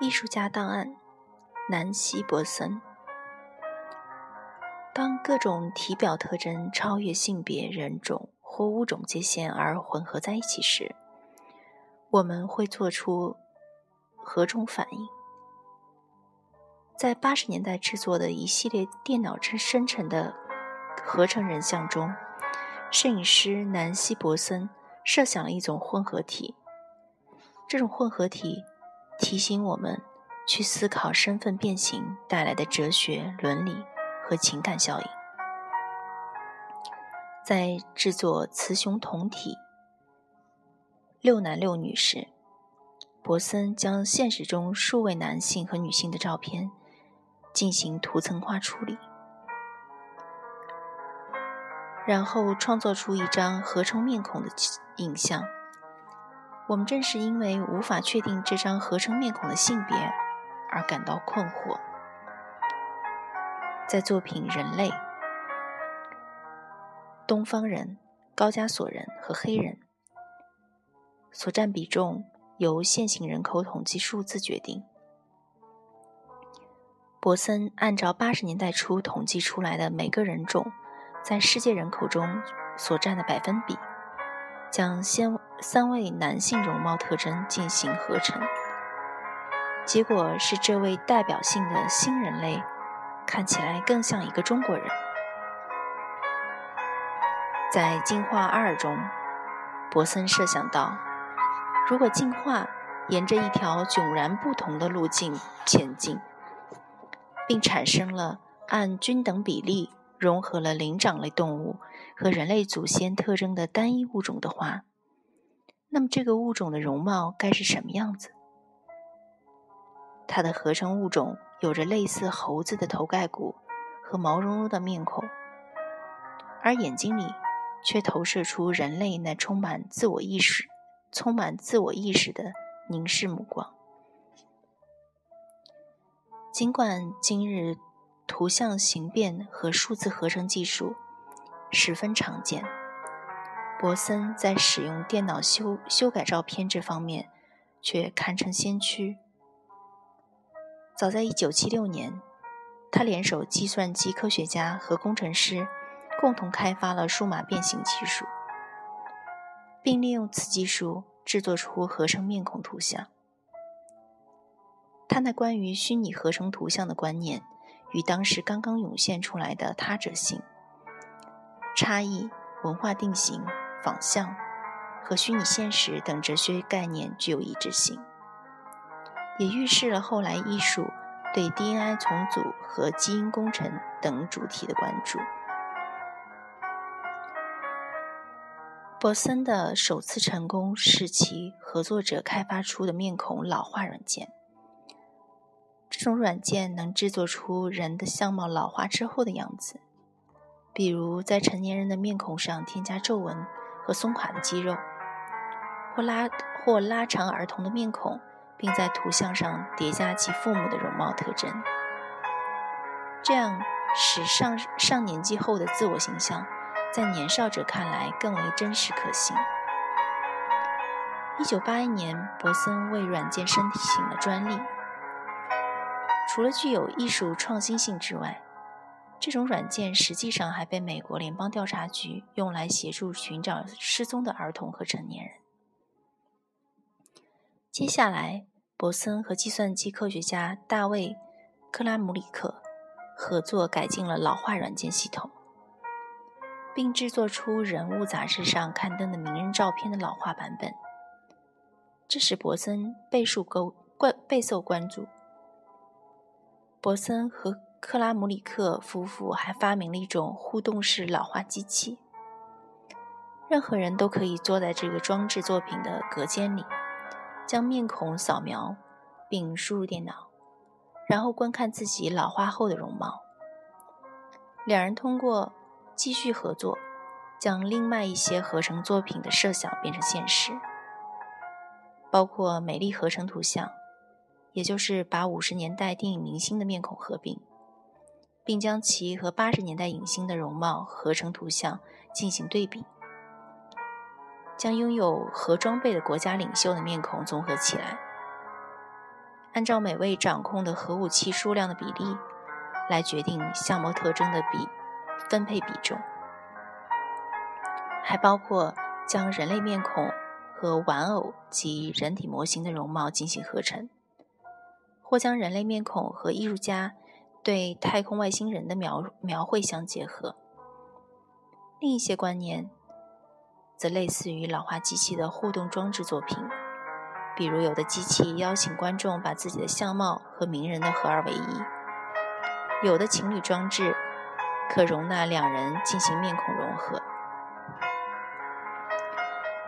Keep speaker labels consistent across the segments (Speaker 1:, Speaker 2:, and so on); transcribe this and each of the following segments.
Speaker 1: 艺术家档案：南希·伯森。当各种体表特征超越性别、人种或物种界限而混合在一起时，我们会做出何种反应？在八十年代制作的一系列电脑生生成的合成人像中，摄影师南希·伯森设想了一种混合体。这种混合体提醒我们去思考身份变形带来的哲学、伦理和情感效应。在制作雌雄同体六男六女时，博森将现实中数位男性和女性的照片。进行图层化处理，然后创作出一张合成面孔的影像。我们正是因为无法确定这张合成面孔的性别而感到困惑。在作品《人类》，东方人、高加索人和黑人所占比重由现行人口统计数字决定。博森按照八十年代初统计出来的每个人种在世界人口中所占的百分比，将先三位男性容貌特征进行合成，结果是这位代表性的新人类看起来更像一个中国人。在进化二中，博森设想到，如果进化沿着一条迥然不同的路径前进。并产生了按均等比例融合了灵长类动物和人类祖先特征的单一物种的话，那么这个物种的容貌该是什么样子？它的合成物种有着类似猴子的头盖骨和毛茸茸的面孔，而眼睛里却投射出人类那充满自我意识、充满自我意识的凝视目光。尽管今日图像形变和数字合成技术十分常见，博森在使用电脑修修改照片这方面却堪称先驱。早在1976年，他联手计算机科学家和工程师，共同开发了数码变形技术，并利用此技术制作出合成面孔图像。他那关于虚拟合成图像的观念，与当时刚刚涌现出来的他者性、差异、文化定型、仿像和虚拟现实等哲学概念具有一致性，也预示了后来艺术对 DNA 重组和基因工程等主题的关注。博森的首次成功是其合作者开发出的面孔老化软件。这种软件能制作出人的相貌老化之后的样子，比如在成年人的面孔上添加皱纹和松垮的肌肉，或拉或拉长儿童的面孔，并在图像上叠加其父母的容貌特征，这样使上上年纪后的自我形象在年少者看来更为真实可信。一九八一年，博森为软件申请了专利。除了具有艺术创新性之外，这种软件实际上还被美国联邦调查局用来协助寻找失踪的儿童和成年人。接下来，博森和计算机科学家大卫·克拉姆里克合作改进了老化软件系统，并制作出《人物》杂志上刊登的名人照片的老化版本。这使博森备受关备受关注。博森和克拉姆里克夫妇还发明了一种互动式老化机器，任何人都可以坐在这个装置作品的隔间里，将面孔扫描并输入电脑，然后观看自己老化后的容貌。两人通过继续合作，将另外一些合成作品的设想变成现实，包括美丽合成图像。也就是把五十年代电影明星的面孔合并，并将其和八十年代影星的容貌合成图像进行对比，将拥有核装备的国家领袖的面孔综合起来。按照每位掌控的核武器数量的比例来决定相貌特征的比分配比重，还包括将人类面孔和玩偶及人体模型的容貌进行合成，或将人类面孔和艺术家对太空外星人的描描绘相结合。另一些观念则类似于老化机器的互动装置作品。比如，有的机器邀请观众把自己的相貌和名人的合二为一；有的情侣装置可容纳两人进行面孔融合。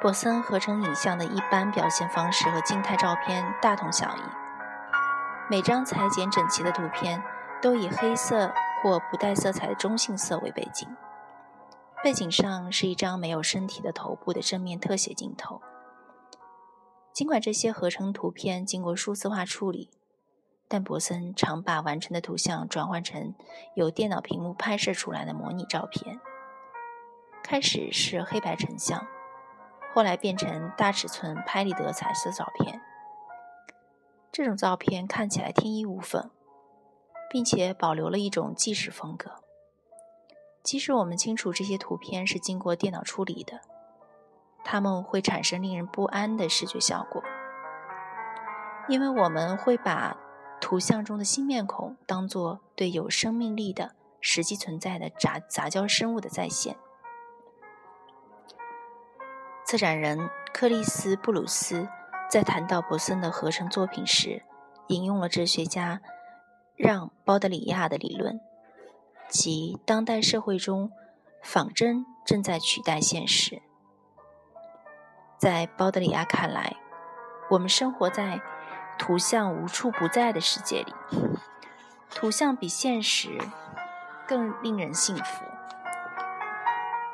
Speaker 1: 博森合成影像的一般表现方式和静态照片大同小异，每张裁剪整齐的图片都以黑色或不带色彩的中性色为背景，背景上是一张没有身体的头部的正面特写镜头。尽管这些合成图片经过数字化处理，但博森常把完成的图像转换成由电脑屏幕拍摄出来的模拟照片。开始是黑白成像，后来变成大尺寸拍立得彩色照片。这种照片看起来天衣无缝，并且保留了一种纪实风格。即使我们清楚这些图片是经过电脑处理的。它们会产生令人不安的视觉效果，因为我们会把图像中的新面孔当作对有生命力的、实际存在的杂杂交生物的再现。策展人克里斯·布鲁斯在谈到博森的合成作品时，引用了哲学家让·鲍德里亚的理论，即当代社会中仿真正在取代现实。在鲍德里亚看来，我们生活在图像无处不在的世界里，图像比现实更令人信服。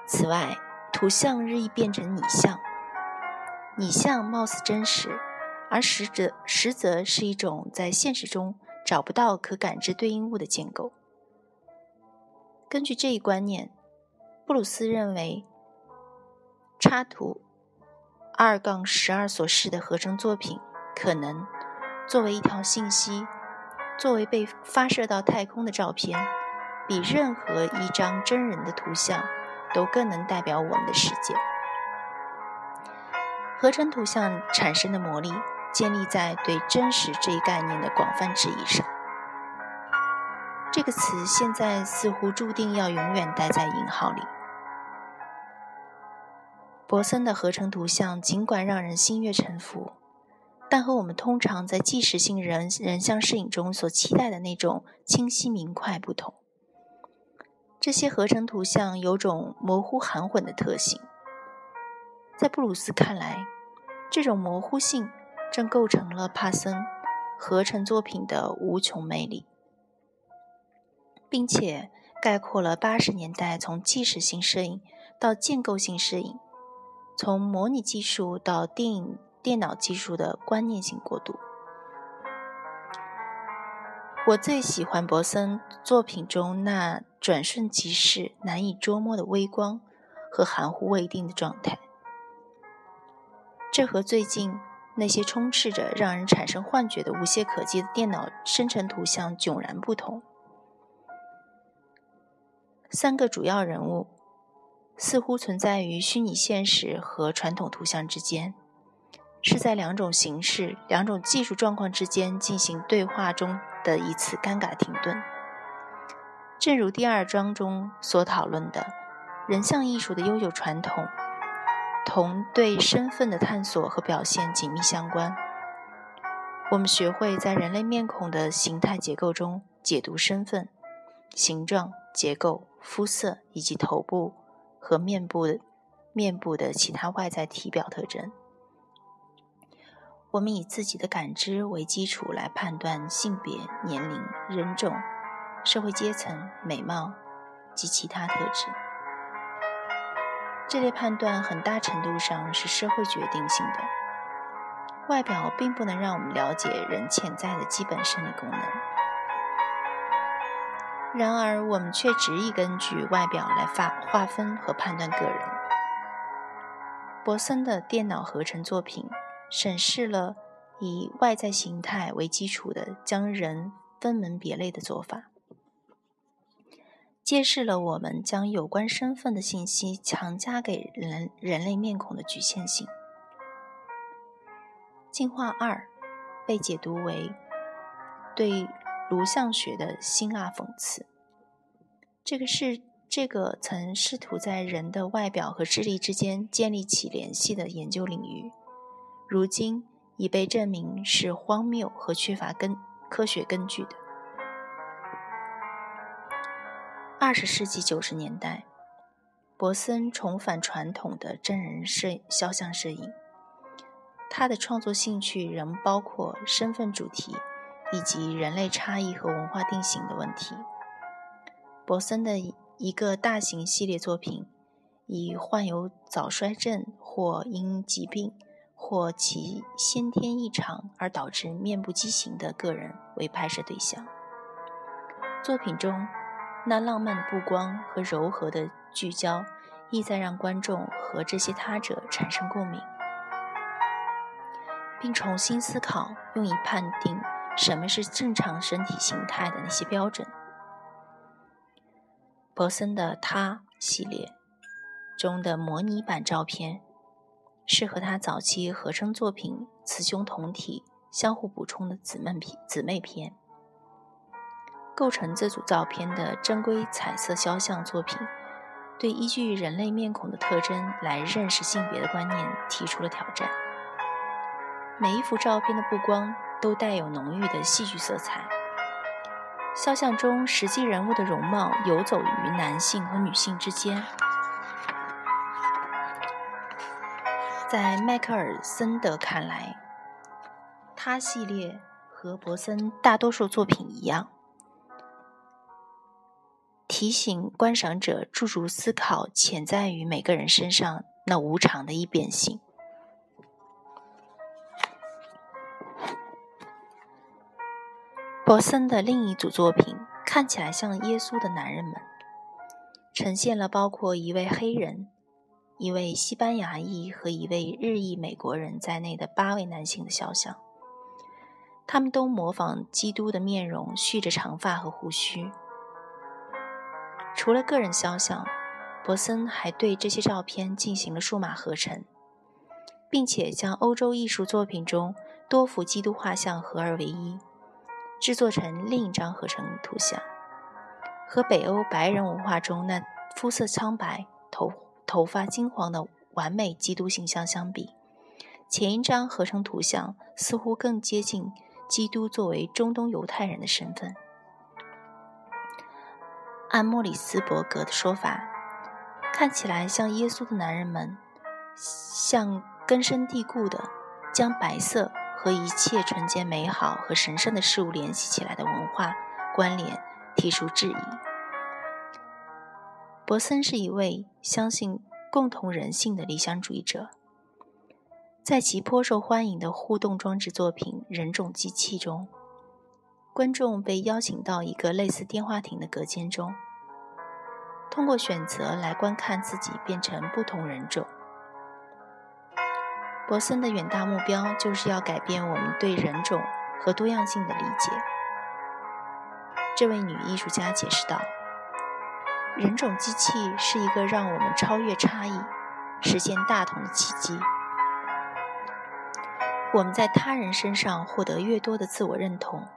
Speaker 1: 此外，图像日益变成拟像，拟像貌似真实，而实则实则是一种在现实中找不到可感知对应物的建构。根据这一观念，布鲁斯认为插图。二杠十二所示的合成作品，可能作为一条信息，作为被发射到太空的照片，比任何一张真人的图像都更能代表我们的世界。合成图像产生的魔力，建立在对真实这一概念的广泛质疑上。这个词现在似乎注定要永远待在引号里。博森的合成图像尽管让人心悦诚服，但和我们通常在纪实性人人像摄影中所期待的那种清晰明快不同。这些合成图像有种模糊含混的特性，在布鲁斯看来，这种模糊性正构成了帕森合成作品的无穷魅力，并且概括了八十年代从纪实性摄影到建构性摄影。从模拟技术到电影电脑技术的观念性过渡，我最喜欢博森作品中那转瞬即逝、难以捉摸的微光和含糊未定的状态。这和最近那些充斥着让人产生幻觉的无懈可击的电脑生成图像迥然不同。三个主要人物。似乎存在于虚拟现实和传统图像之间，是在两种形式、两种技术状况之间进行对话中的一次尴尬停顿。正如第二章中所讨论的，人像艺术的悠久传统同对身份的探索和表现紧密相关。我们学会在人类面孔的形态结构中解读身份、形状、结构、肤色以及头部。和面部面部的其他外在体表特征，我们以自己的感知为基础来判断性别、年龄、人种、社会阶层、美貌及其他特质。这类判断很大程度上是社会决定性的，外表并不能让我们了解人潜在的基本生理功能。然而，我们却执意根据外表来划划分和判断个人。博森的电脑合成作品审视了以外在形态为基础的将人分门别类的做法，揭示了我们将有关身份的信息强加给人人类面孔的局限性。进化二被解读为对颅相学的辛辣讽刺。这个是这个曾试图在人的外表和智力之间建立起联系的研究领域，如今已被证明是荒谬和缺乏根科学根据的。二十世纪九十年代，博森重返传统的真人摄肖像摄影。他的创作兴趣仍包括身份主题以及人类差异和文化定型的问题。博森的一个大型系列作品以患有早衰症或因疾病或其先天异常而导致面部畸形的个人为拍摄对象。作品中那浪漫的布光和柔和的聚焦，意在让观众和这些他者产生共鸣。并重新思考用以判定什么是正常身体形态的那些标准。博森的他系列中的模拟版照片，是和他早期合成作品雌雄同体、相互补充的姊妹。姊妹篇构成这组照片的正规彩色肖像作品，对依据人类面孔的特征来认识性别的观念提出了挑战。每一幅照片的布光都带有浓郁的戏剧色彩。肖像中实际人物的容貌游走于男性和女性之间。在迈克尔·森德看来，他系列和博森大多数作品一样，提醒观赏者驻足思考潜在于每个人身上那无常的易变性。博森的另一组作品看起来像耶稣的男人们，呈现了包括一位黑人、一位西班牙裔和一位日裔美国人在内的八位男性的肖像。他们都模仿基督的面容，蓄着长发和胡须。除了个人肖像，博森还对这些照片进行了数码合成，并且将欧洲艺术作品中多幅基督画像合二为一。制作成另一张合成图像，和北欧白人文化中那肤色苍白、头头发金黄的完美基督形象相比，前一张合成图像似乎更接近基督作为中东犹太人的身份。按莫里斯伯格的说法，看起来像耶稣的男人们，像根深蒂固的将白色。和一切纯洁美好和神圣的事物联系起来的文化关联提出质疑。博森是一位相信共同人性的理想主义者，在其颇受欢迎的互动装置作品《人种机器》中，观众被邀请到一个类似电话亭的隔间中，通过选择来观看自己变成不同人种。博森的远大目标就是要改变我们对人种和多样性的理解。这位女艺术家解释道：“人种机器是一个让我们超越差异、实现大同的契机。我们在他人身上获得越多的自我认同，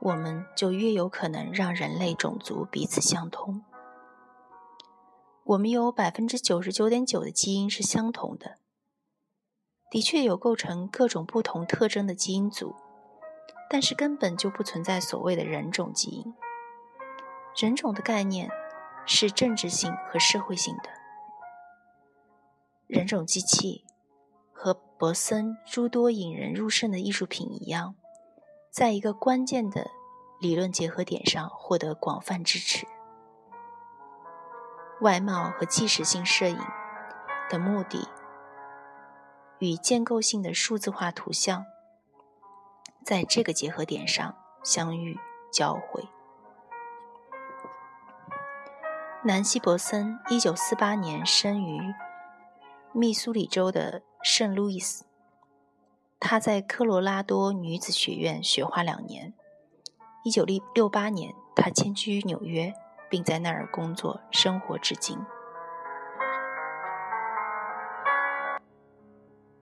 Speaker 1: 我们就越有可能让人类种族彼此相通。我们有百分之九十九点九的基因是相同的。”的确有构成各种不同特征的基因组，但是根本就不存在所谓的人种基因。人种的概念是政治性和社会性的。人种机器和博森诸多引人入胜的艺术品一样，在一个关键的理论结合点上获得广泛支持。外貌和纪实性摄影的目的。与建构性的数字化图像，在这个结合点上相遇交汇。南希·伯森，一九四八年生于密苏里州的圣路易斯。他在科罗拉多女子学院学画两年。一九六六八年，他迁居纽约，并在那儿工作生活至今。